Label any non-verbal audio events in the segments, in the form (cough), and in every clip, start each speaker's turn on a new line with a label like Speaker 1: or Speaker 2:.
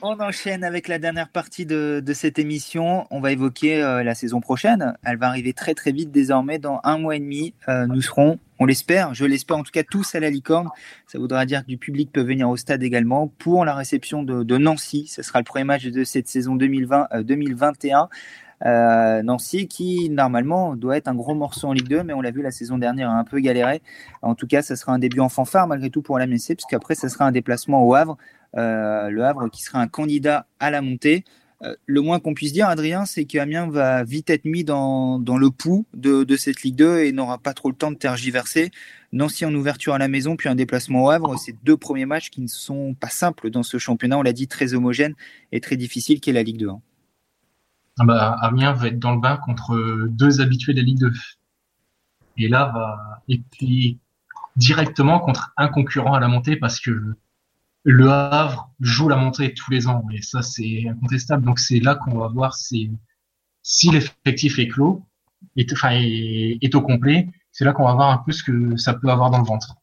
Speaker 1: On enchaîne avec la dernière partie de, cette émission. On va évoquer euh, la saison prochaine. Elle va arriver très très vite désormais. Dans un mois et demi, euh, nous serons, on l'espère, je l'espère en tout cas tous à la licorne. Ça voudra dire que du public peut venir au stade également pour la réception de, Nancy. Ce sera le premier match de cette saison 2020-2021. Euh, Nancy qui normalement doit être un gros morceau en Ligue 2, mais on l'a vu la saison dernière a un peu galéré. En tout cas, ça sera un début en fanfare malgré tout pour la MSC, puisqu'après, ça sera un déplacement au Havre euh, le Havre qui sera un candidat à la montée. Euh, le moins qu'on puisse dire, Adrien, c'est qu'Amiens va vite être mis dans, le pouls de, cette Ligue 2 et n'aura pas trop le temps de tergiverser. Nancy en ouverture à la maison, puis un déplacement au Havre. C'est deux premiers matchs qui ne sont pas simples dans ce championnat, on l'a dit, très homogène et très difficile qu'est la Ligue 2. Hein.
Speaker 2: Ah bah, Amiens va être dans le bain contre deux habitués de la Ligue 2. Et là, va être directement contre un concurrent à la montée parce que le Havre joue la montée tous les ans, et ça c'est incontestable. Donc c'est là qu'on va voir si, l'effectif est clos, est, enfin, est, au complet. C'est là qu'on va voir un peu ce que ça peut avoir dans le ventre.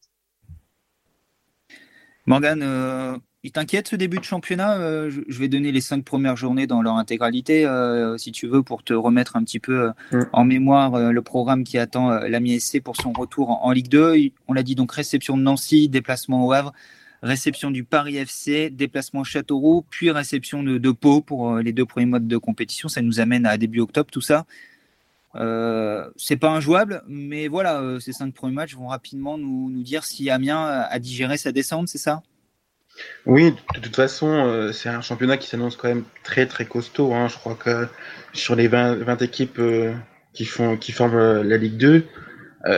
Speaker 1: Morgan, euh, il t'inquiète ce début de championnat euh, Je vais donner les cinq premières journées dans leur intégralité, euh, si tu veux, pour te remettre un petit peu mm. en mémoire le programme qui attend l'AMI SC pour son retour en, en Ligue 2. On l'a dit donc réception de Nancy, déplacement au Havre, réception du Paris FC, déplacement Châteauroux, puis réception de, de Pau pour euh, les deux premiers modes de compétition. Ça nous amène à début octobre, tout ça. Euh, c'est pas injouable, mais voilà, euh, ces cinq premiers matchs vont rapidement nous, nous, dire si Amiens a digéré sa descente, c'est ça?
Speaker 3: Oui, de toute façon, c'est un championnat qui s'annonce quand même très très costaud. Hein. Je crois que sur les 20, 20 équipes qui, font, qui forment la Ligue 2,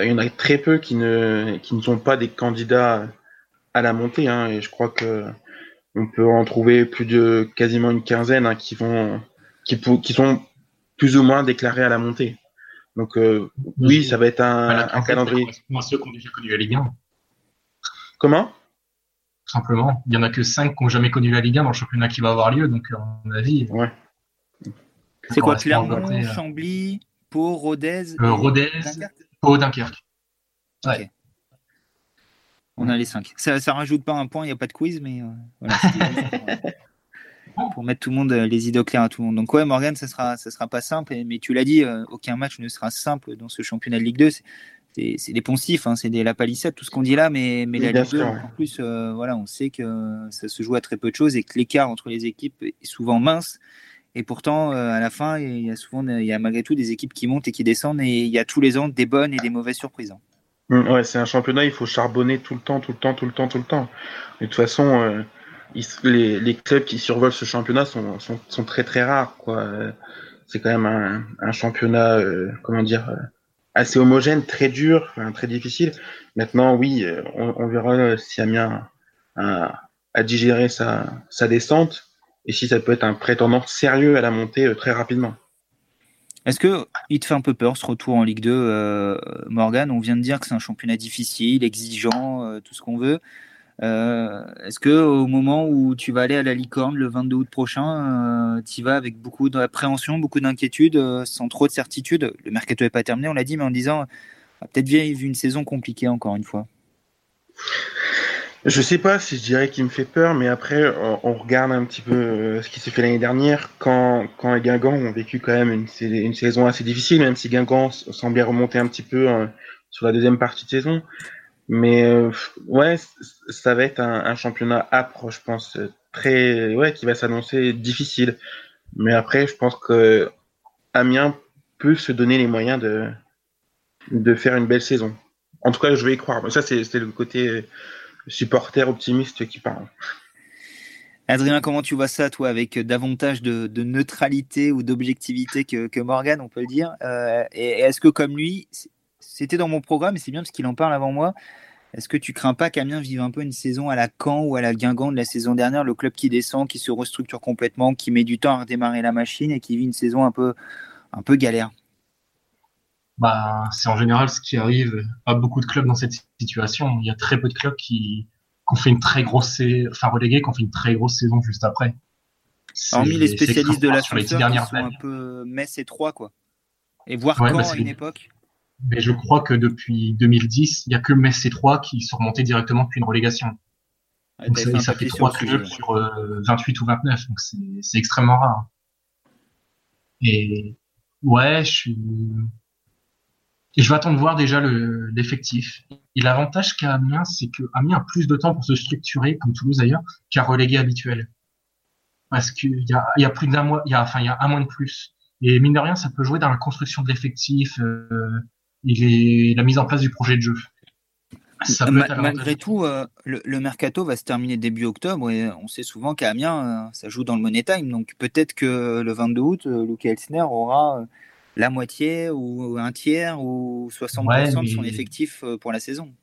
Speaker 3: il y en a très peu qui ne, qui ne sont pas des candidats à la montée. Hein, et je crois que on peut en trouver plus de quasiment une quinzaine hein, qui vont qui, qui sont plus ou moins déclarés à la montée. Donc euh, oui, ça va être un, un calendrier.
Speaker 2: Moi, ceux qui ont déjà connu la Ligue 1.
Speaker 3: Comment?
Speaker 2: Simplement, il y en a que 5 qui n'ont jamais connu la Ligue 1 dans le championnat qui va avoir lieu. Donc à mon avis.
Speaker 3: Ouais.
Speaker 1: C'est quoi Clermont, euh, Chambly, Pau, Rodez
Speaker 2: euh, Rodez, Pau, Dunkerque.
Speaker 1: Ouais. On a les cinq. Ça, ça rajoute pas un point, il n'y a pas de quiz, mais euh, (laughs) pour mettre tout le monde, euh, les idées claires à tout le monde. Donc ouais, Morgan, ça sera, ça sera pas simple, mais tu l'as dit, euh, aucun match ne sera simple dans ce championnat de Ligue 2. C'est des poncifs, hein, c'est la palissade, tout ce qu'on dit là, mais, mais la Ligue 2, en plus, voilà, on sait que ça se joue à très peu de choses et que l'écart entre les équipes est souvent mince. Et pourtant, à la fin, il y a souvent, il y a malgré tout des équipes qui montent et qui descendent, et il y a tous les ans des bonnes et des mauvaises surprises. Hein.
Speaker 3: Mm, ouais, c'est un championnat, il faut charbonner tout le temps, tout le temps, tout le temps, tout le temps. de toute façon, euh, les, les, clubs qui survolent ce championnat sont, sont, sont très très rares. quoi. C'est quand même un, un championnat, euh, comment dire, euh, assez homogène, très dur, très difficile. Maintenant, oui, on, on verra si Amiens a, digéré sa, descente et si ça peut être un prétendant sérieux à la montée très rapidement.
Speaker 1: Est-ce que il te fait un peu peur ce retour en Ligue 2, euh, Morgan? On vient de dire que c'est un championnat difficile, exigeant, euh, tout ce qu'on veut. Euh, est-ce que au moment où tu vas aller à la licorne le 22 août prochain, tu y vas avec beaucoup d'appréhension, beaucoup d'inquiétude, sans trop de certitude? Le mercato n'est pas terminé, on l'a dit, mais en disant peut-être vivre une saison compliquée encore une fois.
Speaker 3: Je sais pas si je dirais qu'il me fait peur, mais après, on, regarde un petit peu euh, ce qui s'est fait l'année dernière, quand, quand les Guingamp ont vécu quand même une, saison assez difficile, même si Guingamp semblait remonter un petit peu euh, sur la deuxième partie de saison. Mais euh, ouais, ça va être un, championnat âpre, je pense, très, ouais, qui va s'annoncer difficile. Mais après, je pense que Amiens peut se donner les moyens de, de faire une belle saison. En tout cas, je vais y croire. Ça, c'est le côté supporter optimiste qui parle.
Speaker 1: Adrien, comment tu vois ça, toi, avec davantage de, neutralité ou d'objectivité que, que, Morgan, on peut le dire? Euh, Et, est-ce que, comme lui, c'était dans mon programme, et c'est bien parce qu'il en parle avant moi, est-ce que tu crains pas qu'Amiens vive un peu une saison à la Caen ou à la Guingamp de la saison dernière, le club qui descend, qui se restructure complètement, qui met du temps à redémarrer la machine et qui vit une saison un peu, un peu galère?
Speaker 2: Bah, c'est en général ce qui arrive à beaucoup de clubs dans cette situation. Il y a très peu de clubs qui, qui ont fait une très grosse, enfin relégués, qui ont fait une très grosse saison juste après.
Speaker 1: Hormis les spécialistes de la sur les dernières sont un peu Metz et 3 quoi. Et voir quand à une époque.
Speaker 2: Mais je crois que depuis 2010, il y a que Metz et 3 qui sont remontés directement depuis une relégation. ça, fait 3 clubs sur 28 ou 29, donc c'est extrêmement rare. Et ouais, je suis. Et je vais attendre de voir déjà l'effectif. et l'avantage qu'a Amiens, c'est que Amiens a plus de temps pour se structurer, comme Toulouse d'ailleurs, qu'un relégué habituel. Parce qu'il y a, y a plus d'un mois, il y a, enfin, il y a un mois de plus. Et mine de rien, ça peut jouer dans la construction de l'effectif, euh, et la mise en place du projet de jeu.
Speaker 1: malgré tout, euh, le, mercato va se terminer début octobre et on sait souvent qu'à Amiens, euh, ça joue dans le Money Time. Donc peut-être que le 22 août, Luca Elsner aura la moitié ou un tiers ou 60% de son effectif pour la saison.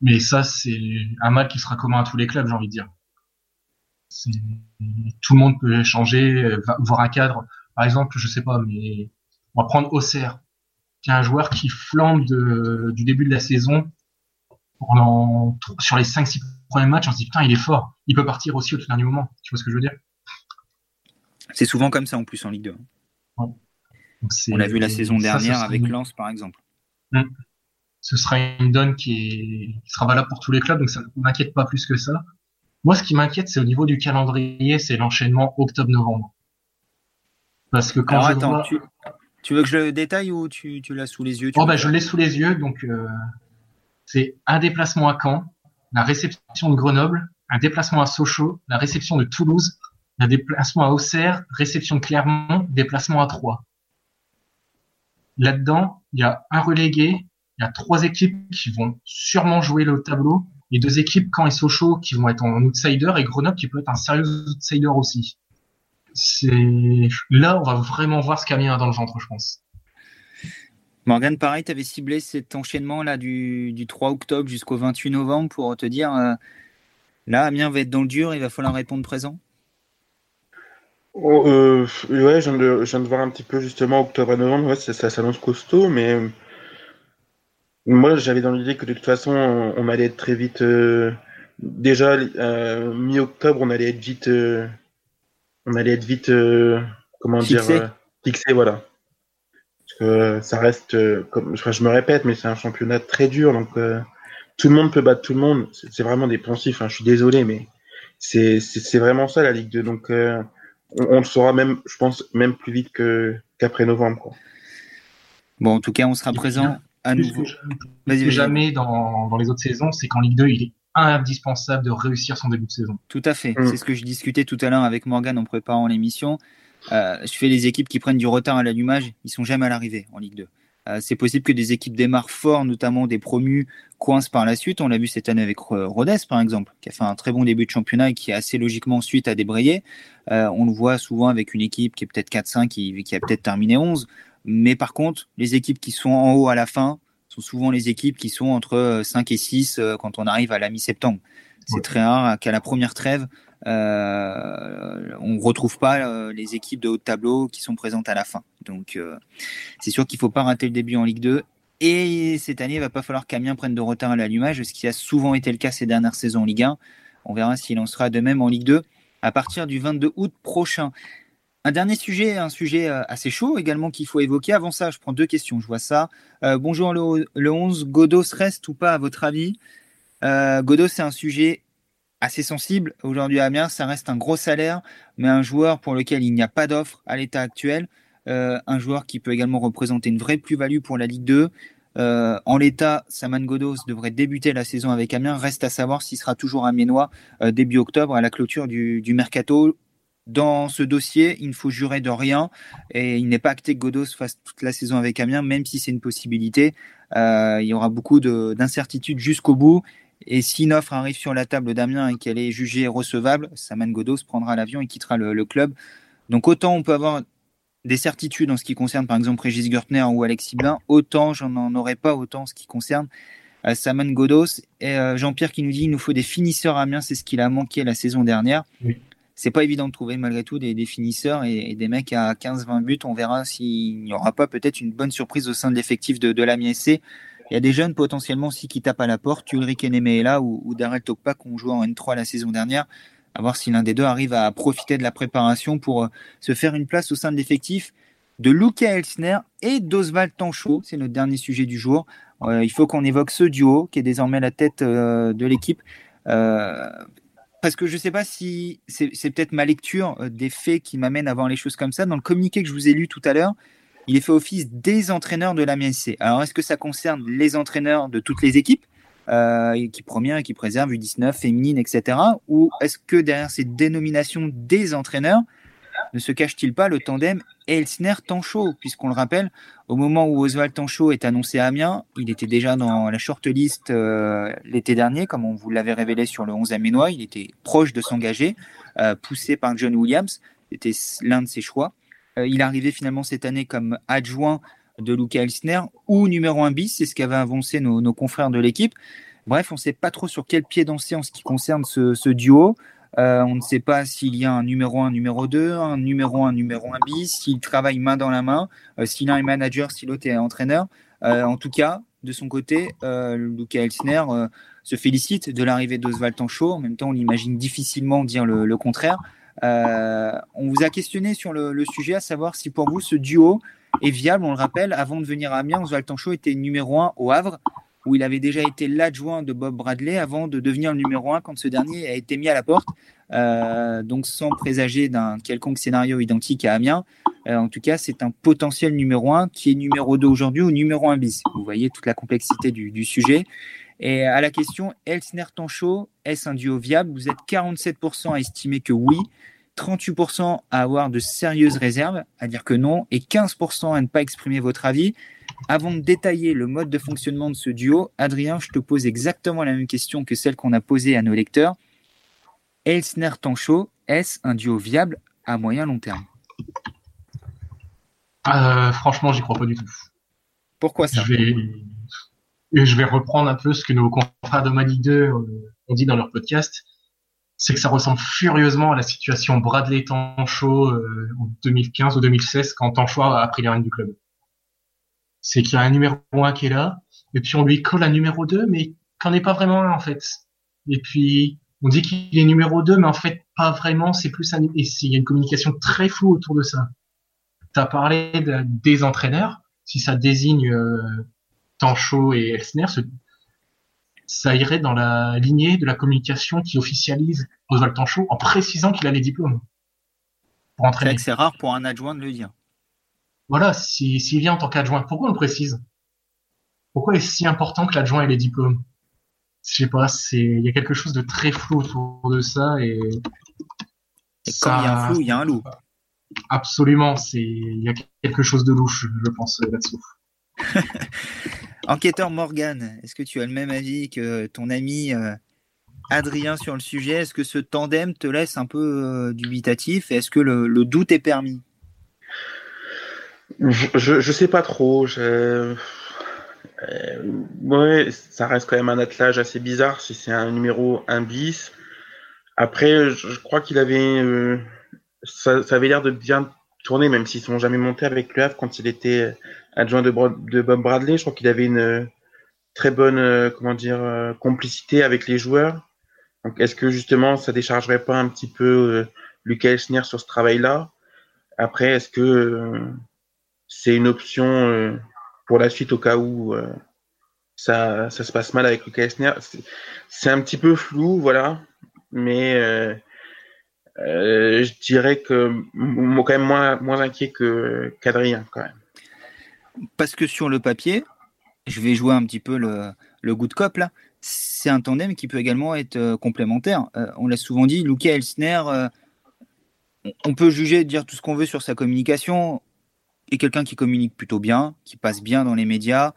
Speaker 2: Mais ça, c'est un mal qui sera commun à tous les clubs, j'ai envie de dire. Tout le monde peut changer, voir un cadre. Par exemple, je sais pas, mais on va prendre Auxerre, qui est un joueur qui flambe du début de la saison. Pendant, sur les 5-6 premiers matchs, on se dit putain, il est fort. Il peut partir aussi au dernier moment. Tu vois ce que je veux dire?
Speaker 1: C'est souvent comme ça en plus en Ligue 2. on l'a vu la saison dernière avec Lens par exemple.
Speaker 2: Hmm. Ce sera une donne qui, sera valable pour tous les clubs, donc ça ne m'inquiète pas plus que ça. Moi, ce qui m'inquiète, c'est au niveau du calendrier, c'est l'enchaînement octobre-novembre.
Speaker 1: Parce que quand attends, tu, veux que je le détaille ou tu, l'as sous les yeux
Speaker 2: oh, bah, Je l'ai sous les yeux, donc euh, c'est un déplacement à Caen, la réception de Grenoble, un déplacement à Sochaux, la réception de Toulouse, un déplacement à Auxerre, réception de Clermont, déplacement à Troyes. Là-dedans, il y a un relégué, il y a trois équipes qui vont sûrement jouer le tableau, et deux équipes, Caen et Sochaux, qui vont être en outsider, et Grenoble qui peut être un sérieux outsider aussi c'est là on va vraiment voir ce qu'Amiens a dans le ventre, je pense.
Speaker 1: Morgan, pareil, tu avais ciblé cet enchaînement là du, 3 octobre jusqu'au 28 novembre pour te dire euh, là, Amiens va être dans le dur, il va falloir répondre présent?
Speaker 3: Oh, euh, Ouais, je viens, de, voir un petit peu justement octobre à novembre, ça, s'annonce costaud, mais euh, moi j'avais dans l'idée que de toute façon on, allait être très vite. déjà, mi-octobre, on allait être vite on allait être vite, euh, comment dire, euh, fixé, voilà. Parce que ça reste, euh, comme, je me répète, mais c'est un championnat très dur, donc tout le monde peut battre tout le monde. C'est vraiment des poncifs. Hein, je suis désolé, mais c'est vraiment ça la Ligue 2. Donc on, le saura même, je pense, même plus vite que qu'après novembre. Quoi.
Speaker 1: Bon, en tout cas, on sera présent à nouveau.
Speaker 2: jamais dans, dans les autres saisons, c'est qu'en Ligue 2, il est indispensable de réussir son début de saison.
Speaker 1: Tout à fait. Mm. C'est ce que je discutais tout à l'heure avec Morgan en préparant l'émission. Euh, je fais les équipes qui prennent du retard à l'allumage, ils sont jamais à l'arrivée en Ligue 2. Euh, c'est possible que des équipes démarrent fort, notamment des promus coincent par la suite. On l'a vu cette année avec Rodez, par exemple, qui a fait un très bon début de championnat et qui a assez logiquement ensuite à débrayer. Euh, on le voit souvent avec une équipe qui est peut-être 4-5, qui, qui a peut-être terminé 11. Mais par contre, les équipes qui sont en haut à la fin, sont souvent les équipes qui sont entre 5 euh, et 6 euh, quand on arrive à la mi-septembre. C'est très rare qu'à la première trêve, euh, on ne retrouve pas les équipes de haut de tableau qui sont présentes à la fin. Donc, c'est sûr qu'il ne faut pas rater le début en Ligue 2. Et cette année, il va pas falloir qu'Amiens prenne de retard à l'allumage, ce qui a souvent été le cas ces dernières saisons en Ligue 1. On verra s'il en sera de même en Ligue 2 à partir du 22 août prochain. Un dernier sujet, un sujet euh, assez chaud également qu'il faut évoquer. Avant ça, je prends deux questions, je vois ça. Euh, bonjour le, 11, Godos reste ou pas à votre avis? Euh, Godos, c'est un sujet assez sensible. Aujourd'hui à Amiens, ça reste un gros salaire, mais un joueur pour lequel il n'y a pas d'offre à l'état actuel. un joueur qui peut également représenter une vraie plus-value pour la Ligue 2. en l'état, Saman Godos devrait débuter la saison avec Amiens. Reste à savoir s'il sera toujours amiénois début octobre à la clôture du mercato dans ce dossier, il ne faut jurer de rien et il n'est pas acté que Godos fasse toute la saison avec Amiens, même si c'est une possibilité. Euh, il y aura beaucoup d'incertitudes jusqu'au bout. Et si une offre arrive sur la table d'Amiens et qu'elle est jugée recevable, Saman Godos prendra l'avion et quittera le, club. Donc autant on peut avoir des certitudes en ce qui concerne par exemple Régis Gertner ou Alexis Blin, autant j'en en aurais pas autant en ce qui concerne euh, Saman Godos. Et euh, Jean-Pierre qui nous dit il nous faut des finisseurs à Amiens, c'est ce qu'il a manqué la saison dernière. Oui c'est pas évident de trouver malgré tout des, finisseurs et, des mecs à 15-20 buts. On verra s'il n'y aura pas peut-être une bonne surprise au sein de l'effectif de, de l'AMI Il y a des jeunes potentiellement aussi qui tapent à la porte. Ulrich Eneme est là ou, ou Darrell Tokpa qui ont joué en N3 la saison dernière. À voir si l'un des deux arrive à profiter de la préparation pour euh, se faire une place au sein de l'effectif de Luca Elsner et d'Oswald Tanchot. C'est notre dernier sujet du jour. Euh, il faut qu'on évoque ce duo qui est désormais la tête euh, de l'équipe parce que je ne sais pas si c'est peut-être ma lecture des faits qui m'amène à voir les choses comme ça. Dans le communiqué que je vous ai lu tout à l'heure, il est fait office des entraîneurs de la MSC. Alors, est-ce que ça concerne les entraîneurs de toutes les équipes euh, équipe première, équipe réserve, U19, féminine, etc. Ou est-ce que derrière ces dénominations des entraîneurs ne se cache-t-il pas le tandem Elsner-Tanchot Puisqu'on le rappelle, au moment où Oswald Tanchot est annoncé à Amiens, il était déjà dans la shortlist euh, l'été dernier, comme on vous l'avait révélé sur le 11 Amiénois. Il était proche de s'engager, euh, poussé par John Williams. C'était l'un de ses choix. Euh, il arrivé finalement cette année comme adjoint de Luca Elsner ou numéro 1 bis, c'est ce qu'avaient avancé nos, confrères de l'équipe. Bref, on ne sait pas trop sur quel pied danser en ce qui concerne ce, duo. Euh, on ne sait pas s'il y a un numéro 1, numéro 2, un numéro 1, numéro 1 bis, s'il travaille main dans la main, euh, s'il a un manager, si l'autre est entraîneur. en tout cas, de son côté, Luca Elsner se félicite de l'arrivée d'Oswald Tanchot. En même temps, on imagine difficilement dire le contraire. Euh, on vous a questionné sur le, sujet, à savoir si pour vous ce duo est viable. On le rappelle, avant de venir à Amiens, Oswald Tanchot était numéro 1 au Havre, où il avait déjà été l'adjoint de Bob Bradley avant de devenir le numéro 1 quand ce dernier a été mis à la porte. Euh, donc sans présager d'un quelconque scénario identique à Amiens, euh, en tout cas c'est un potentiel numéro 1 qui est numéro 2 aujourd'hui ou numéro 1 bis. Vous voyez toute la complexité du, du sujet. Et à la question, Elsner-Tanchot, est-ce un duo viable? Vous êtes 47% à estimer que oui, 38% à avoir de sérieuses réserves, à dire que non, et 15% à ne pas exprimer votre avis. Avant de détailler le mode de fonctionnement de ce duo, Adrien, je te pose exactement la même question que celle qu'on a posée à nos lecteurs. Elsner-Tanchot, est-ce un duo viable à moyen long terme?
Speaker 2: Euh, Franchement, j'y crois pas du tout.
Speaker 1: Pourquoi ça?
Speaker 2: Et je vais reprendre un peu ce que nos confrères de Mali 2 euh, ont dit dans leur podcast, c'est que ça ressemble furieusement à la situation Bradley Tanchot euh, en 2015 ou 2016 quand Tanchot a pris les rênes du club. C'est qu'il y a un numéro 1 qui est là, et puis on lui colle un numéro 2, mais qu'en est pas vraiment un en fait. Et puis on dit qu'il est numéro 2, mais en fait pas vraiment, c'est plus un... Et il y a une communication très floue autour de ça. Tu as parlé des entraîneurs, si ça désigne euh, Tancho et Elsner, ça irait dans la lignée de la communication qui officialise Oswald Tancho en précisant qu'il a les diplômes.
Speaker 1: C'est rare pour un adjoint de le dire.
Speaker 2: Voilà, s'il vient en tant qu'adjoint, pourquoi on le précise? Pourquoi est-ce si important que l'adjoint ait les diplômes? Je sais pas, il y a quelque chose de très flou autour de ça et.
Speaker 1: et quand il y a un flou, il y a un loup.
Speaker 2: Absolument, il y a quelque chose de louche, je pense, là-dessous. (laughs)
Speaker 1: Enquêteur Morgan, est-ce que tu as le même avis que ton ami euh, Adrien sur le sujet? Est-ce que ce tandem te laisse un peu euh, dubitatif? Est-ce que le, doute est permis?
Speaker 3: Je, ne sais pas trop. Euh, ouais, ça reste quand même un attelage assez bizarre si c'est un numéro 1 bis. Après, je, crois qu'il avait. Ça, ça, avait l'air de bien tourner, même s'ils sont jamais montés avec le Havre quand il était adjoint de, Bob Bradley. Je crois qu'il avait une euh, très bonne euh, comment dire euh, complicité avec les joueurs. Donc est-ce que justement ça déchargerait pas un petit peu Lucas Elsner sur ce travail-là? Après, est-ce que c'est une option pour la suite au cas où ça, ça se passe mal avec Lucas Elsner C'est un petit peu flou, voilà. Mais je dirais que quand même moins, moins inquiet que qu'Adrien quand même
Speaker 1: parce que sur le papier, je vais jouer un petit peu le, le good cop là, c'est un tandem qui peut également être euh, complémentaire. Euh, on l'a souvent dit, Luca Elsner, euh, on peut juger, dire tout ce qu'on veut sur sa communication, est quelqu'un qui communique plutôt bien, qui passe bien dans les médias,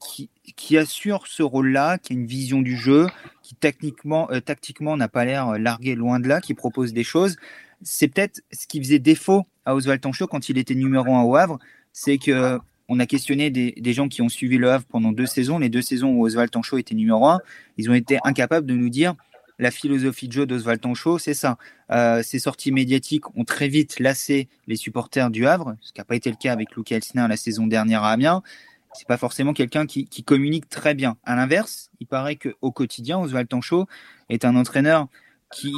Speaker 1: qui, qui, assure ce rôle-là, qui a une vision du jeu, qui techniquement, tactiquement n'a pas l'air largué loin de là, qui propose des choses. C'est peut-être ce qui faisait défaut à Oswald Tanchot quand il était numéro un au Havre, c'est que on a questionné des, gens qui ont suivi le Havre pendant deux saisons, les deux saisons où Oswald Tanchot était numéro un, ils ont été incapables de nous dire la philosophie de jeu d'Oswald Tanchot, c'est ça. Euh, ces sorties médiatiques ont très vite lassé les supporters du Havre, ce qui n'a pas été le cas avec Luca Elsner la saison dernière à Amiens. C'est pas forcément quelqu'un qui, communique très bien. À l'inverse, il paraît qu'au quotidien, Oswald Tanchot est un entraîneur qui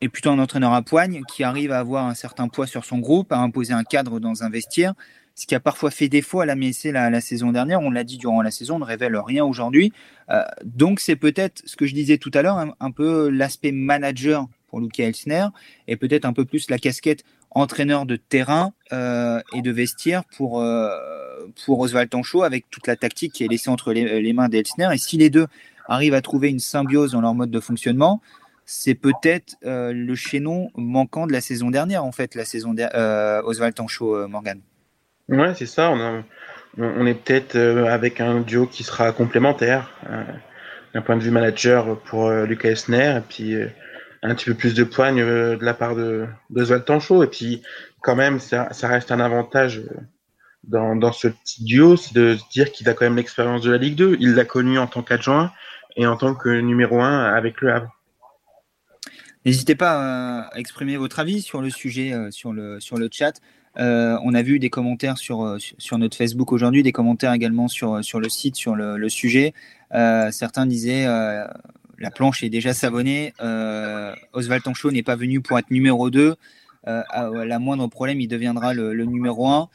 Speaker 1: est plutôt un entraîneur à poigne, qui arrive à avoir un certain poids sur son groupe, à imposer un cadre dans un vestiaire, ce qui a parfois fait défaut à la MSC la, saison dernière. On l'a dit durant la saison, on ne révèle rien aujourd'hui. Euh, donc c'est peut-être ce que je disais tout à l'heure, un, peu l'aspect manager pour Luca Elsner et peut-être un peu plus la casquette entraîneur de terrain euh, et de vestiaire pour, euh, pour Oswald Tanchot avec toute la tactique qui est laissée entre les, mains d'Elsner. Et si les deux arrivent à trouver une symbiose dans leur mode de fonctionnement, c'est peut-être le chaînon manquant de la saison dernière, en fait, la saison euh, Oswald Tanchot, euh, Morgan.
Speaker 3: Ouais, c'est ça. On, est peut-être avec un duo qui sera complémentaire d'un point de vue manager pour Lucas Esner, et puis un petit peu plus de poigne de la part de d'Oswald Tanchot. Et puis, quand même, ça, reste un avantage dans, ce petit duo, c'est de se dire qu'il a quand même l'expérience de la Ligue 2. Il l'a connu en tant qu'adjoint et en tant que numéro 1 avec le Havre.
Speaker 1: N'hésitez pas à exprimer votre avis sur le sujet euh, sur le chat. Euh, on a vu des commentaires sur, euh, sur notre Facebook aujourd'hui, des commentaires également sur, sur le site sur le, sujet. certains disaient la planche est déjà savonnée. Oswald Tanchot n'est pas venu pour être numéro 2. à la moindre problème, il deviendra le, numéro 1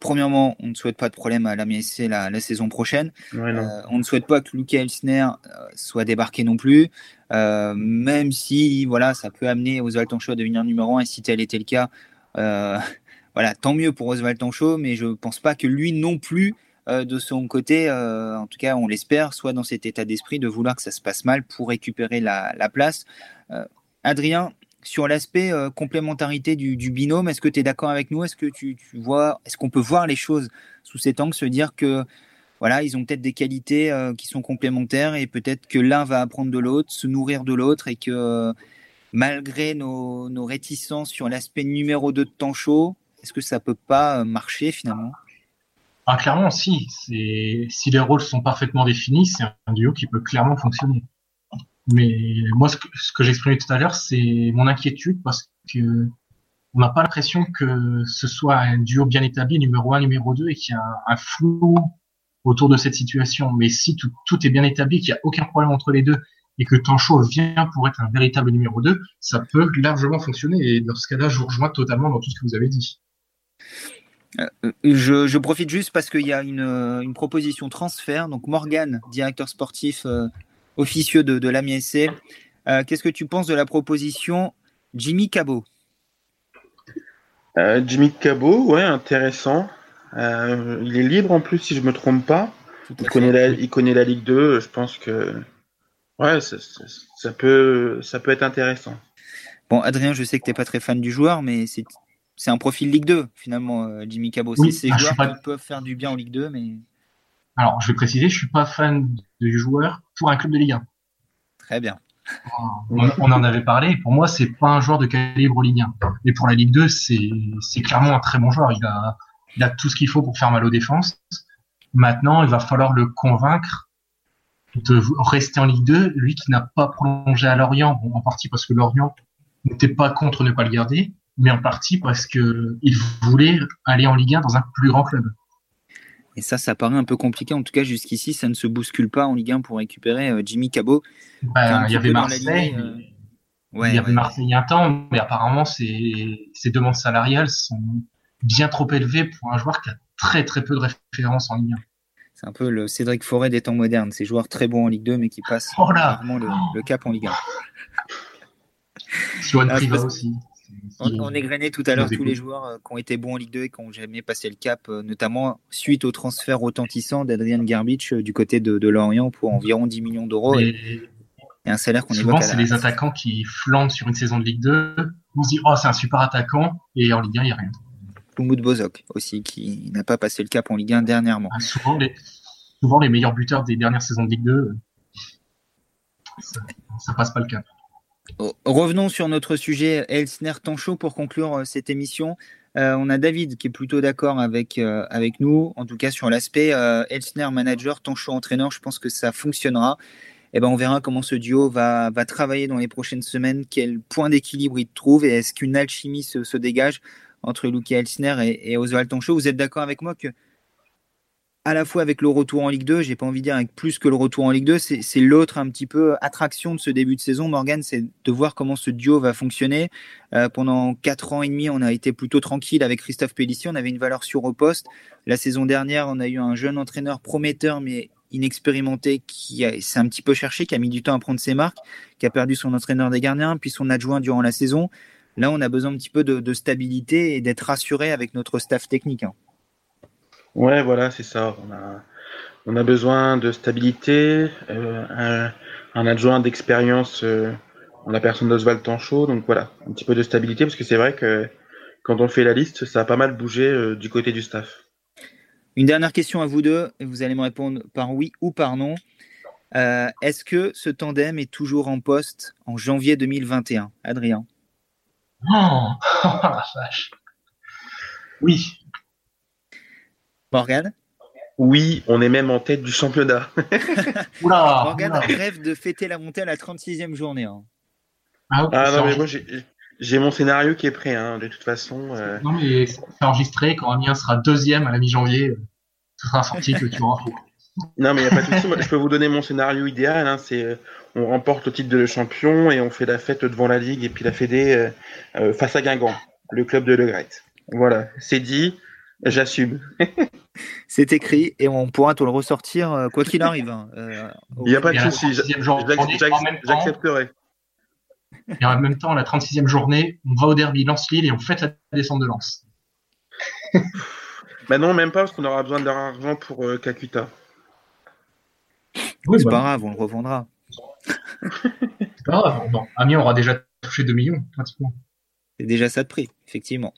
Speaker 1: premièrement, on ne souhaite pas de problème à la MSC la, la saison prochaine. on ne souhaite pas que Luca Elsner soit débarqué non plus. Euh, même si voilà, ça peut amener Oswald Tancho à devenir numéro 1 et si tel était le cas, euh, voilà, tant mieux pour Oswald Tancho, mais je ne pense pas que lui non plus, euh, de son côté, en tout cas on l'espère, soit dans cet état d'esprit de vouloir que ça se passe mal pour récupérer la, place. Adrien, sur l'aspect complémentarité du, binôme, est-ce que tu es d'accord avec nous? Est-ce que tu, vois, est-ce qu'on peut voir les choses sous cet angle, se dire que voilà, ils ont peut-être des qualités euh, qui sont complémentaires et peut-être que l'un va apprendre de l'autre, se nourrir de l'autre et que euh, malgré nos, réticences sur l'aspect numéro 2 de temps est-ce que ça peut pas euh, marcher finalement?
Speaker 2: Ah, Clairement, si. Si les rôles sont parfaitement définis, c'est un duo qui peut clairement fonctionner. Mais moi, ce que, j'exprimais tout à l'heure, c'est mon inquiétude parce que on n'a pas l'impression que ce soit un duo bien établi, numéro 1, numéro 2, et qu'il y a un flou autour de cette situation. Mais si tout, est bien établi, qu'il n'y a aucun problème entre les deux et que Tancho vient pour être un véritable numéro 2, ça peut largement fonctionner. Et dans ce cas-là, je vous rejoins totalement dans tout ce que vous avez dit.
Speaker 1: Euh, je, profite juste parce qu'il y a une, proposition transfert. Donc Morgan, directeur sportif euh, officieux de, de l'AMISC, euh, qu'est-ce que tu penses de la proposition Jimmy Cabot
Speaker 3: Jimmy Cabot, ouais, intéressant. Euh, il est libre en plus, si je me trompe pas. Il connaît, la, il connaît la Ligue 2. Je pense que ouais, ça, ça, peut, ça peut être intéressant.
Speaker 1: Bon, Adrien, je sais que tu n'es pas très fan du joueur, mais c'est, c'est un profil Ligue 2, finalement, euh, Jimmy Cabot. c'est ces ah, joueurs qui peuvent faire du bien en Ligue 2, mais.
Speaker 2: Alors, je vais préciser, je suis pas fan du joueur pour un club de Ligue 1.
Speaker 1: Très bien.
Speaker 2: On, en avait parlé. Pour moi, c'est pas un joueur de calibre Ligue 1. Mais pour la Ligue 2, c'est, clairement un très bon joueur. Il a, il a tout ce qu'il faut pour faire mal aux défenses. Maintenant, il va falloir le convaincre de rester en Ligue 2, lui qui n'a pas prolongé à Lorient, en partie parce que Lorient n'était pas contre ne pas le garder, mais en partie parce que il voulait aller en Ligue 1 dans un plus grand club.
Speaker 1: Et ça, ça paraît un peu compliqué. En tout cas, jusqu'ici, ça ne se bouscule pas en Ligue 1 pour récupérer euh, Jimmy Cabot.
Speaker 2: Ben, il y avait Marseille. Euh, il y avait Marseille un temps, mais apparemment, ses, ses demandes salariales sont bien trop élevé pour un joueur qui a très très peu de références en Ligue 1.
Speaker 1: C'est un peu le Cédric Forêt des temps modernes, ces joueurs très bons en Ligue 2 mais qui passent
Speaker 2: oh rarement
Speaker 1: le, cap en Ligue 1.
Speaker 2: ah, aussi.
Speaker 1: On, est grainé tout à l'heure tous les joueurs euh, qui ont été bons en Ligue 2 et qui n'ont jamais passé le cap, euh, notamment suite au transfert retentissant d'Adrian Garbich euh, du côté de, Lorient pour environ 10 millions d'euros. Et, un salaire qu'on
Speaker 2: Souvent, c'est les attaquants qui flambent sur une saison de Ligue 2. On se dit, oh, c'est un super attaquant, et en Ligue 1, il n'y a rien.
Speaker 1: Lumut Bozok aussi, qui n'a pas passé le cap en Ligue 1 dernièrement.
Speaker 2: Ah, souvent, les, meilleurs buteurs des dernières saisons de Ligue 2, ça, ne passe pas le cap.
Speaker 1: Revenons sur notre sujet Elsner Tancho pour conclure euh, cette émission. Euh, on a David qui est plutôt d'accord avec, euh, nous, en tout cas sur l'aspect Elsner manager, Tancho entraîneur. Je pense que ça fonctionnera. Et eh ben, on verra comment ce duo va, va travailler dans les prochaines semaines, quel point d'équilibre il trouve et est-ce qu'une alchimie se, dégage entre Luki Elsner et, Oswald Toncho. Vous êtes d'accord avec moi que à la fois avec le retour en Ligue 2, j'ai pas envie de dire avec plus que le retour en Ligue 2, c'est l'autre un petit peu attraction de ce début de saison, Morgan, c'est de voir comment ce duo va fonctionner. Euh, pendant quatre ans et demi, on a été plutôt tranquille avec Christophe Pellissier, on avait une valeur sur au poste. La saison dernière, on a eu un jeune entraîneur prometteur, mais inexpérimenté, qui s'est un petit peu cherché, qui a mis du temps à prendre ses marques, qui a perdu son entraîneur des gardiens, puis son adjoint durant la saison. Là, on a besoin un petit peu de, stabilité et d'être rassuré avec notre staff technique. Hein.
Speaker 3: Ouais, voilà, c'est ça. On a, on a besoin de stabilité, euh, un, adjoint d'expérience euh, en la personne d'Oswald Tanchot. Donc voilà, un petit peu de stabilité parce que c'est vrai que quand on fait la liste, ça a pas mal bougé euh, du côté du staff.
Speaker 1: Une dernière question à vous deux, et vous allez me répondre par oui ou par non. Est-ce que ce tandem est toujours en poste en janvier 2021 Adrien? (laughs)
Speaker 2: Oh, la vache. Oui,
Speaker 1: Morgane
Speaker 3: Oui, on est même en tête du championnat. (laughs)
Speaker 1: Morgane rêve de fêter la montée à la 36e journée. Hein.
Speaker 3: Ah, ah non, mais moi j'ai mon scénario qui est prêt, hein, de toute façon. Euh.
Speaker 2: Non, mais c'est enregistré quand Amiens sera deuxième à la mi-janvier. Ce sera sorti que tu auras
Speaker 3: Non, mais il n'y a pas de souci. je peux vous donner mon scénario idéal. Hein, c'est euh, on remporte le titre de champion et on fait la fête devant la Ligue et puis la Fédé euh, face à Guingamp, le club de Le Gret. Voilà, c'est dit. J'assume. (laughs)
Speaker 1: c'est écrit et on pourra tout le ressortir euh, quoi qu'il arrive. Hein. Euh,
Speaker 3: Il n'y a pas de souci, j'accepterai.
Speaker 2: Et en même temps, la 36e journée, on va au derby Lance-Lille et on fait la descente de Lance. (laughs)
Speaker 3: bah non, même pas, parce qu'on aura besoin d'argent pour euh, Kakuta.
Speaker 1: Oui, c'est bah. pas grave, on le revendra. (laughs)
Speaker 2: c'est pas grave. Bon, Amiens aura déjà touché 2 millions, pratiquement.
Speaker 1: C'est déjà ça de prix, effectivement.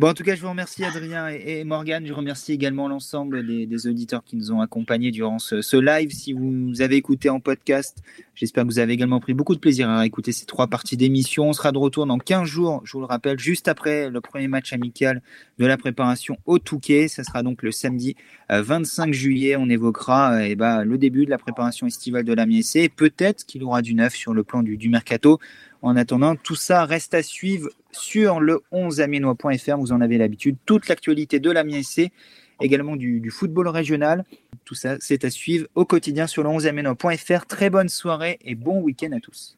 Speaker 1: Bon, en tout cas, je vous remercie Adrien et, Morgane. Je remercie également l'ensemble des, auditeurs qui nous ont accompagnés durant ce, live. Si vous avez écouté en podcast, j'espère que vous avez également pris beaucoup de plaisir à écouter ces trois parties d'émission. On sera de retour dans 15 jours, je vous le rappelle, juste après le premier match amical de la préparation au Touquet. Ça sera donc le samedi 25 euh, juillet. On évoquera euh, eh ben, le début de la préparation estivale de la et peut-être qu'il aura du neuf sur le plan du, mercato. En attendant, tout ça reste à suivre sur le 11amiénois.fr. Vous en avez l'habitude. Toute l'actualité de SC, également du, football régional. Tout ça, c'est à suivre au quotidien sur le 11amiénois.fr. Très bonne soirée et bon week-end à tous.